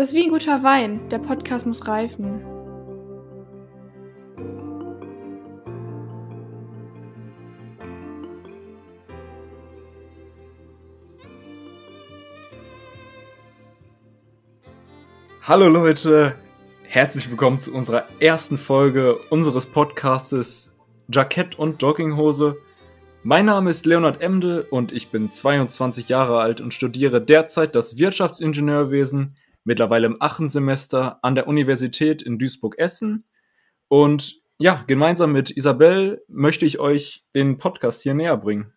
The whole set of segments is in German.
Das ist wie ein guter Wein. Der Podcast muss reifen. Hallo Leute, herzlich willkommen zu unserer ersten Folge unseres Podcastes Jackett und Jogginghose. Mein Name ist Leonard Emde und ich bin 22 Jahre alt und studiere derzeit das Wirtschaftsingenieurwesen, mittlerweile im achten Semester an der Universität in Duisburg-Essen. Und ja, gemeinsam mit Isabel möchte ich euch den Podcast hier näher bringen.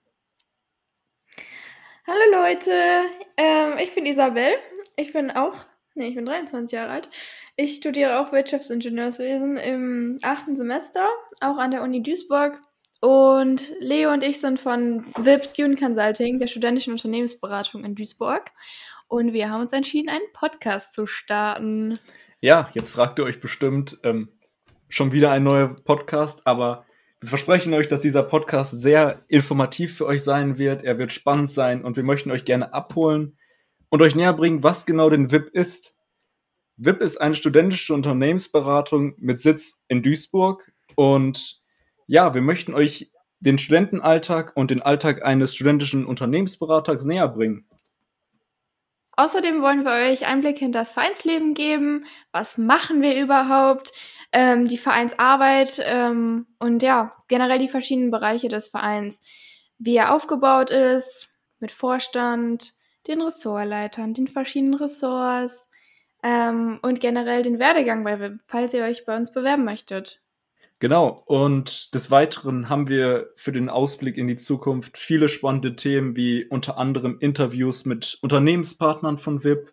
Hallo Leute, ähm, ich bin Isabel. Ich bin auch Nee, ich bin 23 Jahre alt. Ich studiere auch Wirtschaftsingenieurswesen im achten Semester, auch an der Uni Duisburg. Und Leo und ich sind von WIP Student Consulting, der studentischen Unternehmensberatung in Duisburg. Und wir haben uns entschieden, einen Podcast zu starten. Ja, jetzt fragt ihr euch bestimmt ähm, schon wieder ein neuer Podcast, aber wir versprechen euch, dass dieser Podcast sehr informativ für euch sein wird. Er wird spannend sein und wir möchten euch gerne abholen und euch näher bringen, was genau denn WIP ist. WIP ist eine studentische Unternehmensberatung mit Sitz in Duisburg und ja, wir möchten euch den Studentenalltag und den Alltag eines studentischen Unternehmensberaters näher bringen. Außerdem wollen wir euch Einblicke in das Vereinsleben geben. Was machen wir überhaupt? Ähm, die Vereinsarbeit ähm, und ja, generell die verschiedenen Bereiche des Vereins. Wie er aufgebaut ist, mit Vorstand, den Ressortleitern, den verschiedenen Ressorts ähm, und generell den Werdegang bei WIP, falls ihr euch bei uns bewerben möchtet. Genau, und des Weiteren haben wir für den Ausblick in die Zukunft viele spannende Themen, wie unter anderem Interviews mit Unternehmenspartnern von WIP.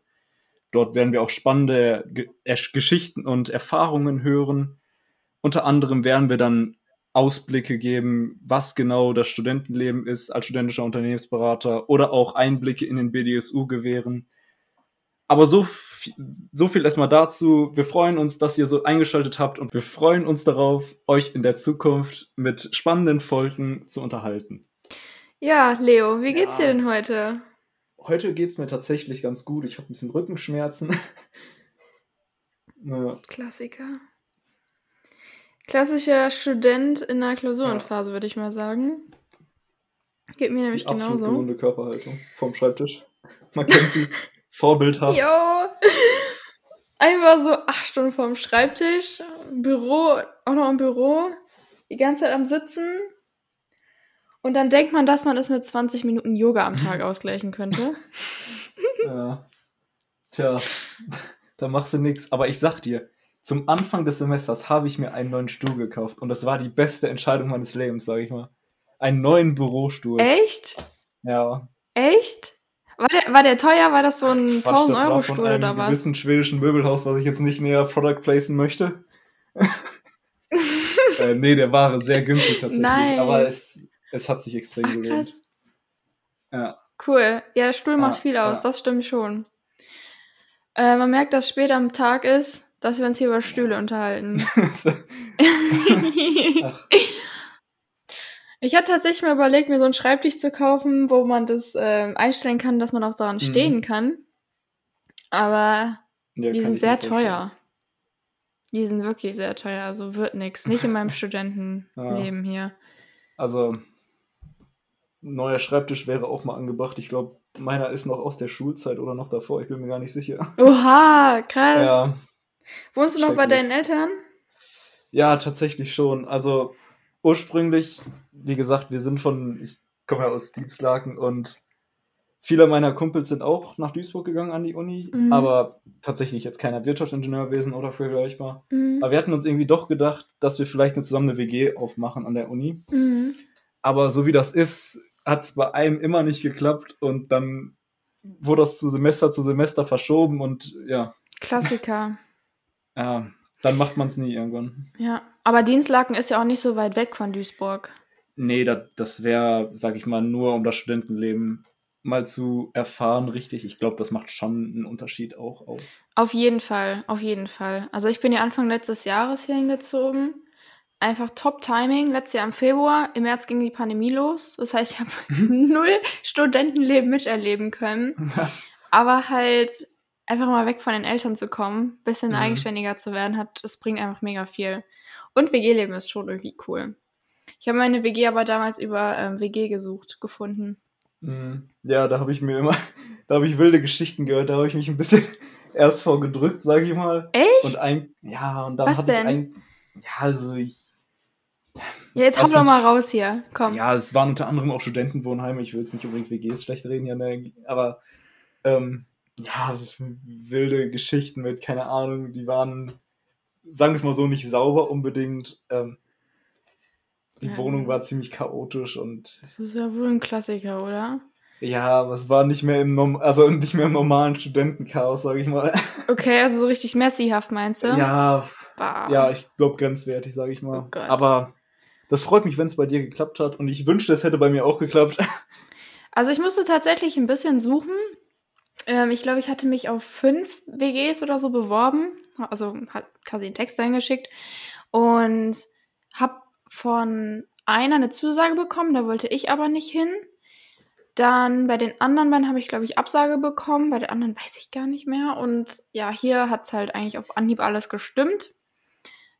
Dort werden wir auch spannende Ge Geschichten und Erfahrungen hören. Unter anderem werden wir dann Ausblicke geben, was genau das Studentenleben ist als studentischer Unternehmensberater oder auch Einblicke in den BDSU gewähren. Aber so, so viel erstmal dazu. Wir freuen uns, dass ihr so eingeschaltet habt und wir freuen uns darauf, euch in der Zukunft mit spannenden Folgen zu unterhalten. Ja, Leo, wie geht's ja. dir denn heute? Heute geht's mir tatsächlich ganz gut. Ich habe ein bisschen Rückenschmerzen. ja. Klassiker. Klassischer Student in der Klausurenphase, ja. würde ich mal sagen. Geht mir nämlich Die genauso. gesunde Körperhaltung vom Schreibtisch. Man kennt sie vorbildhaft. Jo! Einfach so acht Stunden vorm Schreibtisch, Büro, auch noch im Büro, die ganze Zeit am Sitzen. Und dann denkt man, dass man es mit 20 Minuten Yoga am Tag ausgleichen könnte. ja. Tja, da machst du nichts. Aber ich sag dir, zum Anfang des Semesters habe ich mir einen neuen Stuhl gekauft und das war die beste Entscheidung meines Lebens, sage ich mal. Einen neuen Bürostuhl. Echt? Ja. Echt? War der, war der teuer? War das so ein 1000-Euro-Stuhl oder was? gewissen schwedischen Möbelhaus, was ich jetzt nicht näher Product placen möchte. äh, nee, der war sehr günstig tatsächlich. Nice. Aber es, es hat sich extrem Ach, gelohnt. Krass. Ja. Cool. Ja, Stuhl macht ja, viel aus, ja. das stimmt schon. Äh, man merkt, dass später am Tag ist, dass wir uns hier über Stühle unterhalten. ich hatte tatsächlich mal überlegt, mir so einen Schreibtisch zu kaufen, wo man das äh, einstellen kann, dass man auch daran mhm. stehen kann. Aber ja, die sind sehr teuer. Die sind wirklich sehr teuer, also wird nichts. Nicht in meinem Studentenleben ja. hier. Also, neuer Schreibtisch wäre auch mal angebracht. Ich glaube, meiner ist noch aus der Schulzeit oder noch davor. Ich bin mir gar nicht sicher. Oha, krass. Ja, Wohnst du noch bei deinen Eltern? Ja, tatsächlich schon. Also ursprünglich, wie gesagt, wir sind von, ich komme ja aus Dienstlaken und viele meiner Kumpels sind auch nach Duisburg gegangen an die Uni, mhm. aber tatsächlich jetzt keiner Wirtschaftsingenieurwesen oder vergleichbar. Mhm. Aber wir hatten uns irgendwie doch gedacht, dass wir vielleicht eine zusammen eine WG aufmachen an der Uni. Mhm. Aber so wie das ist, hat es bei einem immer nicht geklappt und dann wurde das zu Semester zu Semester verschoben und ja. Klassiker. Ja, dann macht man es nie irgendwann. Ja, aber Dienstlaken ist ja auch nicht so weit weg von Duisburg. Nee, das, das wäre, sag ich mal, nur um das Studentenleben mal zu erfahren, richtig. Ich glaube, das macht schon einen Unterschied auch aus. Auf jeden Fall, auf jeden Fall. Also ich bin ja Anfang letztes Jahres hier hingezogen. Einfach Top-Timing. Letztes Jahr im Februar, im März ging die Pandemie los. Das heißt, ich habe null Studentenleben miterleben können. Aber halt einfach mal weg von den Eltern zu kommen, bisschen Mhm. eigenständiger zu werden, hat, das bringt einfach mega viel. Und WG-Leben ist schon irgendwie cool. Ich habe meine WG aber damals über ähm, WG gesucht, gefunden. Mhm. Ja, da habe ich mir immer, da habe ich wilde Geschichten gehört, da habe ich mich ein bisschen erst vor gedrückt, sag ich mal. Echt? Und ein, ja, und dann Was hatte denn? ich ein, ja, also ich, ja, jetzt hau doch mal raus hier. Komm. ja, es waren unter anderem auch Studentenwohnheime, ich will jetzt nicht unbedingt WGs schlecht reden, ja, ne, aber, ähm, ja, wilde Geschichten mit, keine Ahnung, die waren, sagen wir es mal so, nicht sauber unbedingt, ähm, die Ja. Wohnung war ziemlich chaotisch und Das ist ja wohl ein Klassiker, oder? ja, aber es war nicht mehr im, Norm also nicht mehr im normalen Studentenchaos, sag ich mal. Okay, also so richtig messyhaft meinst du? Ja, Bah. Ja, ich glaube grenzwertig, sage ich mal. Oh. Aber das freut mich, wenn es bei dir geklappt hat. Und ich wünschte, es hätte bei mir auch geklappt. Also ich musste tatsächlich ein bisschen suchen. Ähm, ich glaube, ich hatte mich auf fünf WGs oder so beworben. Also hat quasi einen Text eingeschickt. Und habe von einer eine Zusage bekommen, da wollte ich aber nicht hin. Dann bei den anderen beiden habe ich, glaube ich, Absage bekommen. Bei den anderen weiß ich gar nicht mehr. Und ja, hier hat es halt eigentlich auf Anhieb alles gestimmt.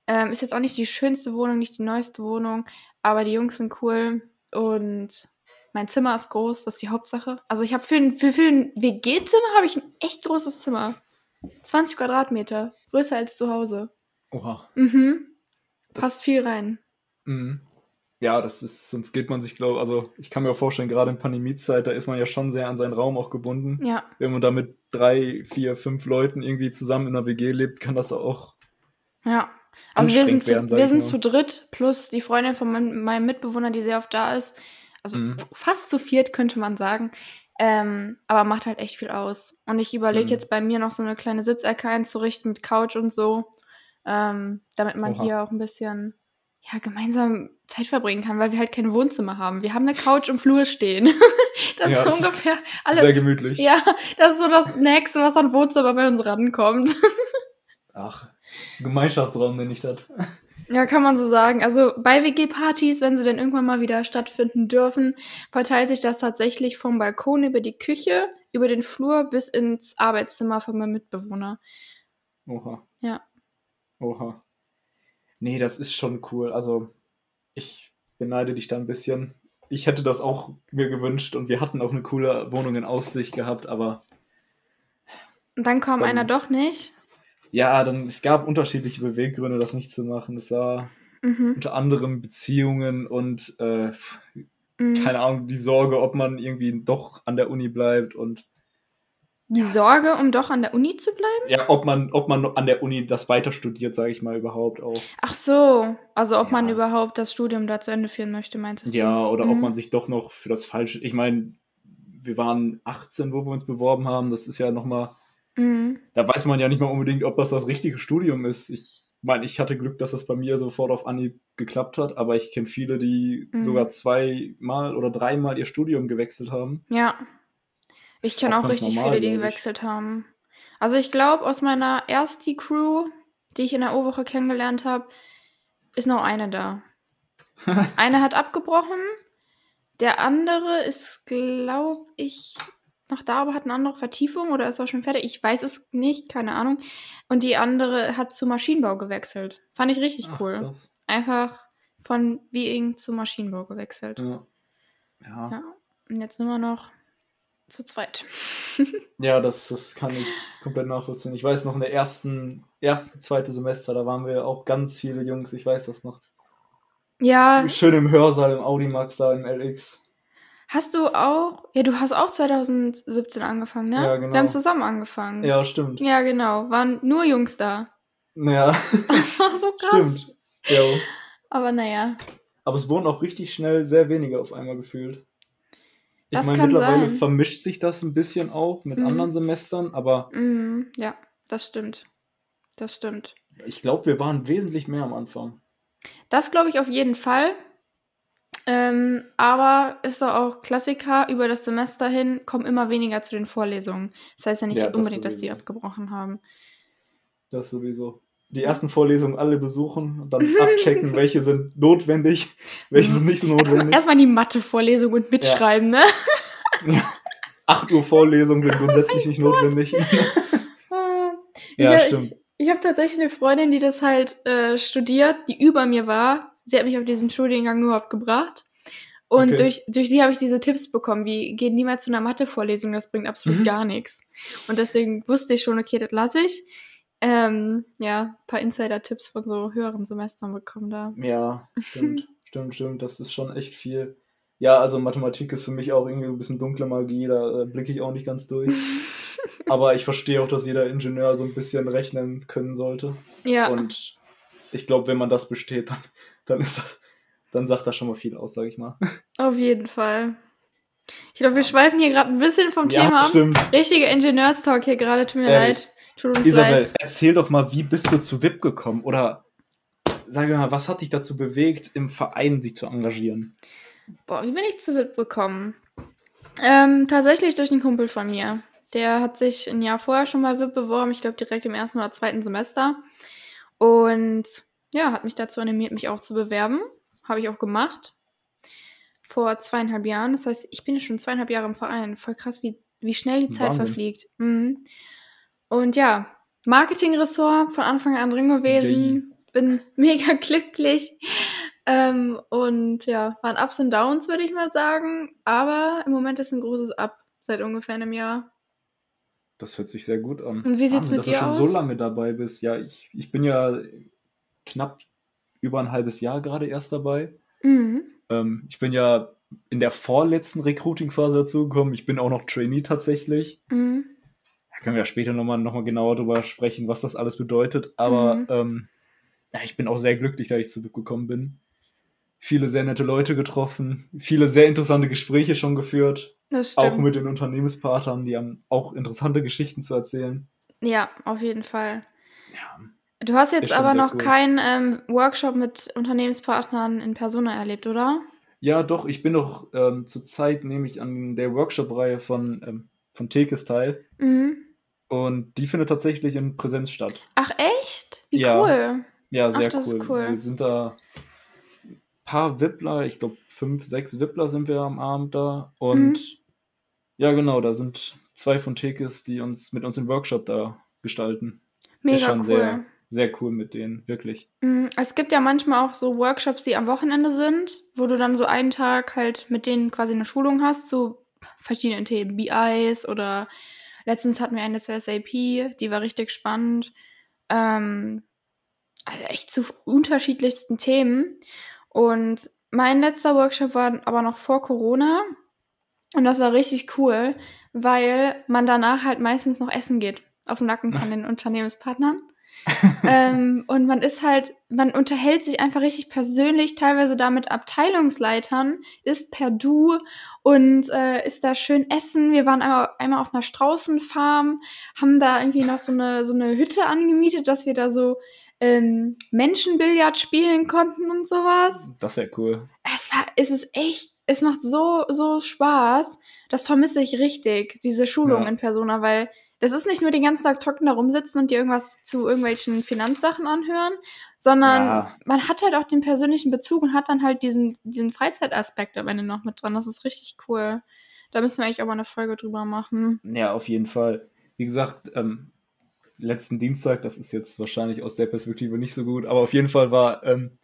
Ähm, ist jetzt auch nicht die schönste Wohnung, nicht die neueste Wohnung, aber die Jungs sind cool und mein Zimmer ist groß, das ist die Hauptsache. Also ich habe für ein, für, für ein WG-Zimmer habe ich ein echt großes Zimmer. 20 Quadratmeter, größer als zu Hause. Oha. Mhm, Das- passt viel rein. Mhm. Ja, das ist, sonst geht man sich, glaube also ich kann mir auch vorstellen, gerade in Pandemiezeit, da ist man ja schon sehr an seinen Raum auch gebunden. Ja, Wenn man da mit drei, vier, fünf Leuten irgendwie zusammen in einer WG lebt, kann das auch. ja. Also wir sind, zu, werden, wir ich sind mal. zu dritt, plus die Freundin von mein, meinem Mitbewohner, die sehr oft da ist. Also Mhm. fast zu viert, könnte man sagen. Ähm, aber macht halt echt viel aus. Und ich überlege Mhm. jetzt bei mir noch so eine kleine Sitzecke einzurichten mit Couch und so. Ähm, damit man Oha. hier auch ein bisschen ja, gemeinsam Zeit verbringen kann, weil wir halt kein Wohnzimmer haben. Wir haben eine Couch im Flur stehen. das Ja, ist so ungefähr Sehr alles. gemütlich. Ja, das ist so das Nächste, was an Wohnzimmer bei uns rankommt. Ach, Gemeinschaftsraum nenne ich das. Ja, kann man so sagen. Also bei WG-Partys, wenn sie dann irgendwann mal wieder stattfinden dürfen, verteilt sich das tatsächlich vom Balkon über die Küche, über den Flur bis ins Arbeitszimmer von meinem Mitbewohner. Oha. Ja. Oha. Nee, das ist schon cool. Also, ich beneide dich da ein bisschen. Ich hätte das auch mir gewünscht und wir hatten auch eine coole Wohnung in Aussicht gehabt, aber Und dann kam einer doch nicht. Ja, dann, es gab unterschiedliche Beweggründe, das nicht zu machen. Es war Mhm. unter anderem Beziehungen und äh, Mhm. keine Ahnung, die Sorge, ob man irgendwie doch an der Uni bleibt und Die Sorge, um doch an der Uni zu bleiben? ja, ob man, ob man an der Uni das weiter studiert, sage ich mal überhaupt auch. Ach so. Also ob man Ja. überhaupt das Studium da zu Ende führen möchte, meintest du? Ja, oder ob Mhm. man sich doch noch für das Falsche. Ich meine, wir waren 18, wo wir uns beworben haben. Das ist ja nochmal. Mhm. Da weiß man ja nicht mal unbedingt, ob das das richtige Studium ist. Ich meine, ich hatte Glück, dass das bei mir sofort auf Anhieb geklappt hat, aber ich kenne viele, die Mhm. sogar zweimal oder dreimal ihr Studium gewechselt haben. Ja. Ich kenne Auch auch, richtig normal, viele, die gewechselt haben. Also ich glaube, aus meiner ersten Crew, die ich in der O-Woche kennengelernt habe, ist noch eine da. eine hat abgebrochen. Der andere ist, glaube ich, noch da, aber hat eine andere Vertiefung oder ist auch schon fertig. Ich weiß es nicht, keine Ahnung. Und die andere hat zu Maschinenbau gewechselt. Fand ich richtig Ach, cool. krass. Einfach von Viing zu Maschinenbau gewechselt. Ja. Ja. Ja. Und jetzt nur wir noch zu zweit. Ja, das, das kann ich komplett nachvollziehen. Ich weiß noch, in der ersten, ersten, zweite Semester, da waren wir auch ganz viele Jungs, ich weiß das noch. Ja, Schön im Hörsaal, im Audimax da, im LX. Hast du auch, ja, du hast auch 2017 angefangen, ne? Ja, genau. Wir haben zusammen angefangen. Ja, stimmt. Ja, genau. Waren nur Jungs da. Ja, Das war so krass. stimmt. Ja. Aber naja. Aber es wurden auch richtig schnell sehr wenige auf einmal gefühlt. Ich Das meine, mittlerweile sein. vermischt sich das ein bisschen auch mit Mhm. anderen Semestern, aber Mhm, ja, das stimmt. Das stimmt. ich glaube, wir waren wesentlich mehr am Anfang. Das glaube ich auf jeden Fall. Ähm, aber ist doch auch Klassiker, über das Semester hin kommen immer weniger zu den Vorlesungen. Das heißt ja nicht Ja, das unbedingt, dass die sowieso. abgebrochen haben. Das sowieso. Die ersten Vorlesungen alle besuchen und dann abchecken, welche sind notwendig, welche sind nicht so Erstmal notwendig. erstmal die Mathe-Vorlesung und mitschreiben, ne? Ja. 8 Uhr Vorlesungen sind grundsätzlich nicht notwendig. Ja, ich, stimmt. Ich, ich habe tatsächlich eine Freundin, die das halt äh, studiert, die über mir war. Sie hat mich auf diesen Studiengang überhaupt gebracht. Und Okay. durch, durch sie habe ich diese Tipps bekommen, wie geh niemals zu einer Mathe-Vorlesung, das bringt absolut Mhm. gar nichts. Und deswegen wusste ich schon, okay, das lasse ich. Ähm, ja, ein paar Insider-Tipps von so höheren Semestern bekommen da. Ja, stimmt, stimmt, stimmt. Das ist schon echt viel. Ja, also Mathematik ist für mich auch irgendwie ein bisschen dunkle Magie, da äh, blicke ich auch nicht ganz durch. Aber ich verstehe auch, dass jeder Ingenieur so ein bisschen rechnen können sollte. Ja, Und ich glaube, wenn man das besteht, dann, dann ist das, dann sagt das schon mal viel aus, sag ich mal. auf jeden Fall. Ich glaube, wir schweifen hier gerade ein bisschen vom Thema ab. stimmt. Richtiger Ingenieurstalk hier gerade, tut mir Ehrlich. leid. Tut uns Isabel, leid. erzähl doch mal, wie bist du zu VIP gekommen? Oder sag mir mal, was hat dich dazu bewegt, im Verein sich zu engagieren? Boah, wie bin ich zu WIP gekommen? Ähm, tatsächlich durch einen Kumpel von mir. Der hat sich ein Jahr vorher schon bei WIP beworben, ich glaube direkt im ersten oder zweiten Semester. Und ja, hat mich dazu animiert, mich auch zu bewerben. Habe ich auch gemacht. Vor zweieinhalb Jahren. Das heißt, ich bin ja schon zweieinhalb Jahre im Verein. Voll krass, wie, wie schnell die Zeit Wahnsinn. verfliegt. Mhm. Und ja, Marketingressort von Anfang an drin gewesen. Bin mega glücklich. Ähm, und ja, waren Ups und Downs, würde ich mal sagen. Aber im Moment ist ein großes Up seit ungefähr einem Jahr. Das hört sich sehr gut an. Und wie sieht's Wahnsinn, mit dass dir du schon aus? so lange dabei bist. Ja, ich, ich bin ja knapp über ein halbes Jahr gerade erst dabei. Mhm. Ähm, ich bin ja in der vorletzten Recruiting-Phase dazugekommen. Ich bin auch noch Trainee tatsächlich. Mhm. Da können wir ja später nochmal noch mal genauer drüber sprechen, was das alles bedeutet. Aber Mhm. ähm, ja, ich bin auch sehr glücklich, dass ich zurückgekommen bin. Viele sehr nette Leute getroffen, viele sehr interessante Gespräche schon geführt. Das Auch mit den Unternehmenspartnern, die haben auch interessante Geschichten zu erzählen. Ja, auf jeden Fall. Ja, Du hast jetzt Ist aber noch cool. keinen ähm, Workshop mit Unternehmenspartnern in Persona erlebt, oder? Ja, doch, ich bin doch ähm, zurzeit nämlich an der Workshop-Reihe von, ähm, von Tekes teil. Mhm. Und die findet tatsächlich in Präsenz statt. Ach, echt? Wie Ja. cool. Ja, sehr das ist cool. cool. Wir sind da ein paar Wippler, ich glaube fünf, sechs Wippler sind wir am Abend da. Und Mhm. ja, genau, da sind zwei von Tekes, die uns mit uns den Workshop da gestalten. Mega ist schon cool. sehr, sehr cool mit denen, wirklich. Mm, Es gibt ja manchmal auch so Workshops, die am Wochenende sind, wo du dann so einen Tag halt mit denen quasi eine Schulung hast zu verschiedenen Themen, BIs oder letztens hatten wir eine zur SAP, die war richtig spannend. Ähm, also echt zu unterschiedlichsten Themen. Und mein letzter Workshop war aber noch vor Corona und das war richtig cool, weil man danach halt meistens noch essen geht auf dem Nacken von den Unternehmenspartnern ähm, und man ist halt, man unterhält sich einfach richtig persönlich, teilweise da mit Abteilungsleitern, ist per Du und äh, ist da schön essen. Wir waren einmal, einmal auf einer Straußenfarm, haben da irgendwie noch so eine, so eine Hütte angemietet, dass wir da so ähm, Menschenbillard spielen konnten und sowas. Das wäre cool. Es war, es ist echt, es macht so, so Spaß. Das vermisse ich richtig, diese Schulung Ja. in Persona, weil das ist nicht nur den ganzen Tag trocken da rumsitzen und dir irgendwas zu irgendwelchen Finanzsachen anhören, sondern Ja. man hat halt auch den persönlichen Bezug und hat dann halt diesen, diesen Freizeitaspekt am Ende noch mit dran. Das ist richtig cool. Da müssen wir eigentlich auch mal eine Folge drüber machen. Ja, auf jeden Fall. Wie gesagt, ähm, letzten Dienstag, das ist jetzt wahrscheinlich aus der Perspektive nicht so gut, aber auf jeden Fall war ähm,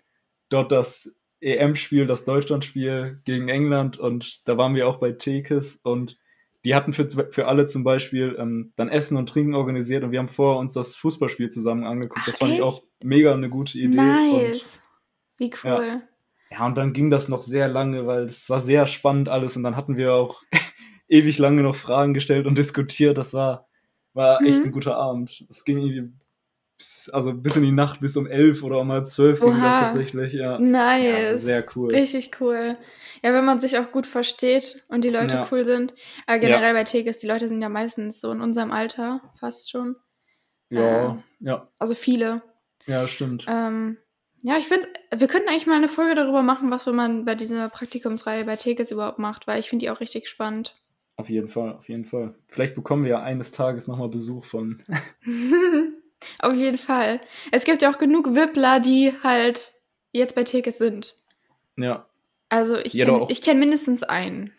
dort das EM-Spiel, das Deutschland-Spiel gegen England und da waren wir auch bei Tekes und die hatten für, für alle zum Beispiel ähm, dann Essen und Trinken organisiert und wir haben vorher uns das Fußballspiel zusammen angeguckt. das Ach, fand ich echt? auch mega eine gute Idee. Und, nice. Wie cool. ja, und dann ging das noch sehr lange, weil es war sehr spannend alles und dann hatten wir auch ewig lange noch Fragen gestellt und diskutiert. Das war, war echt Mhm. ein guter Abend. Es ging irgendwie bis, also bis in die Nacht, bis um elf oder um halb zwölf ging das Oha. tatsächlich, ja. Nice. Ja, sehr cool. Richtig cool. Ja, wenn man sich auch gut versteht und die Leute Ja. cool sind. Aber generell bei Tegis, die Leute sind ja meistens so in unserem Alter, fast schon. Ja, ja, Also viele. ja, stimmt. Ähm, ja, ich finde, wir könnten eigentlich mal eine Folge darüber machen, was man bei dieser Praktikumsreihe bei Tegis überhaupt macht, weil ich finde die auch richtig spannend. Auf jeden Fall, auf jeden Fall. Vielleicht bekommen wir ja eines Tages nochmal Besuch von. Auf jeden Fall. Es gibt ja auch genug Wippler, die halt jetzt bei Tegis sind. Ja, Also ich Jeder kenne kenn mindestens einen.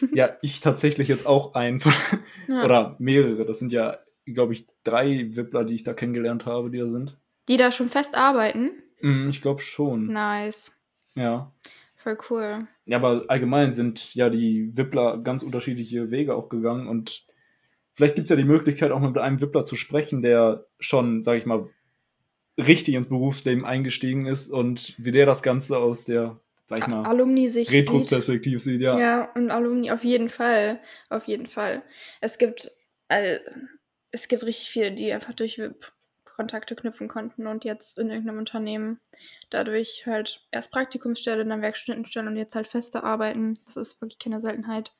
ja, ich tatsächlich jetzt auch einen Ja. oder mehrere. Das sind ja glaube ich, drei Wippler, die ich da kennengelernt habe, die da sind. Die da schon fest arbeiten? Mm, ich glaube schon. Nice. Ja. Voll cool. Ja, aber allgemein sind ja die Wippler ganz unterschiedliche Wege auch gegangen und vielleicht gibt es ja die Möglichkeit, auch mit einem Wippler zu sprechen, der schon, sag ich mal, richtig ins Berufsleben eingestiegen ist und wie der das Ganze aus der, sag ich mal, Alumni-Sicht Retrospektiv sieht, ja. Ja, und Alumni auf jeden Fall. Auf jeden Fall. Es gibt, äh, es gibt richtig viele, die einfach durch WIP Kontakte knüpfen konnten und jetzt in irgendeinem Unternehmen dadurch halt erst Praktikumsstelle, dann Werkstudentenstelle und jetzt halt feste arbeiten. Das ist wirklich keine Seltenheit.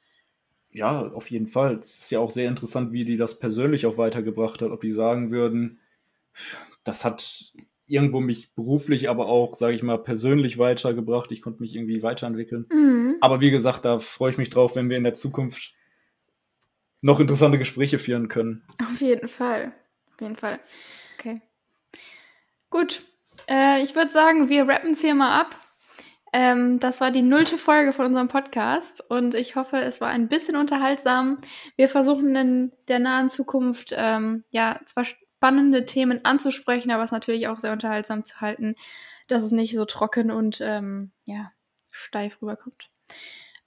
Ja, auf jeden Fall. Es ist ja auch sehr interessant, wie die das persönlich auch weitergebracht hat. Ob die sagen würden, das hat irgendwo mich beruflich, aber auch, sage ich mal, persönlich weitergebracht. Ich konnte mich irgendwie weiterentwickeln. Mhm. Aber wie gesagt, da freue ich mich drauf, wenn wir in der Zukunft noch interessante Gespräche führen können. Auf jeden Fall. Auf jeden Fall. Okay. Gut. Äh, ich würde sagen, wir rappen es hier mal ab. Ähm, das war die nullte Folge von unserem Podcast und ich hoffe, es war ein bisschen unterhaltsam. Wir versuchen in der nahen Zukunft ähm, ja zwar spannende Themen anzusprechen, aber es natürlich auch sehr unterhaltsam zu halten, dass es nicht so trocken und ähm, ja steif rüberkommt.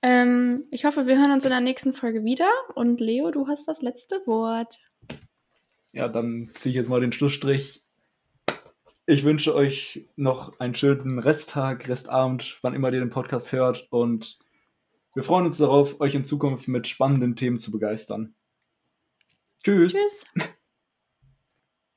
Ähm, ich hoffe, wir hören uns in der nächsten Folge wieder und Leo, du hast das letzte Wort. Ja, dann ziehe ich jetzt mal den Schlussstrich. Ich wünsche euch noch einen schönen Resttag, Restabend, wann immer ihr den Podcast hört. Und wir freuen uns darauf, euch in Zukunft mit spannenden Themen zu begeistern. Tschüss. Tschüss.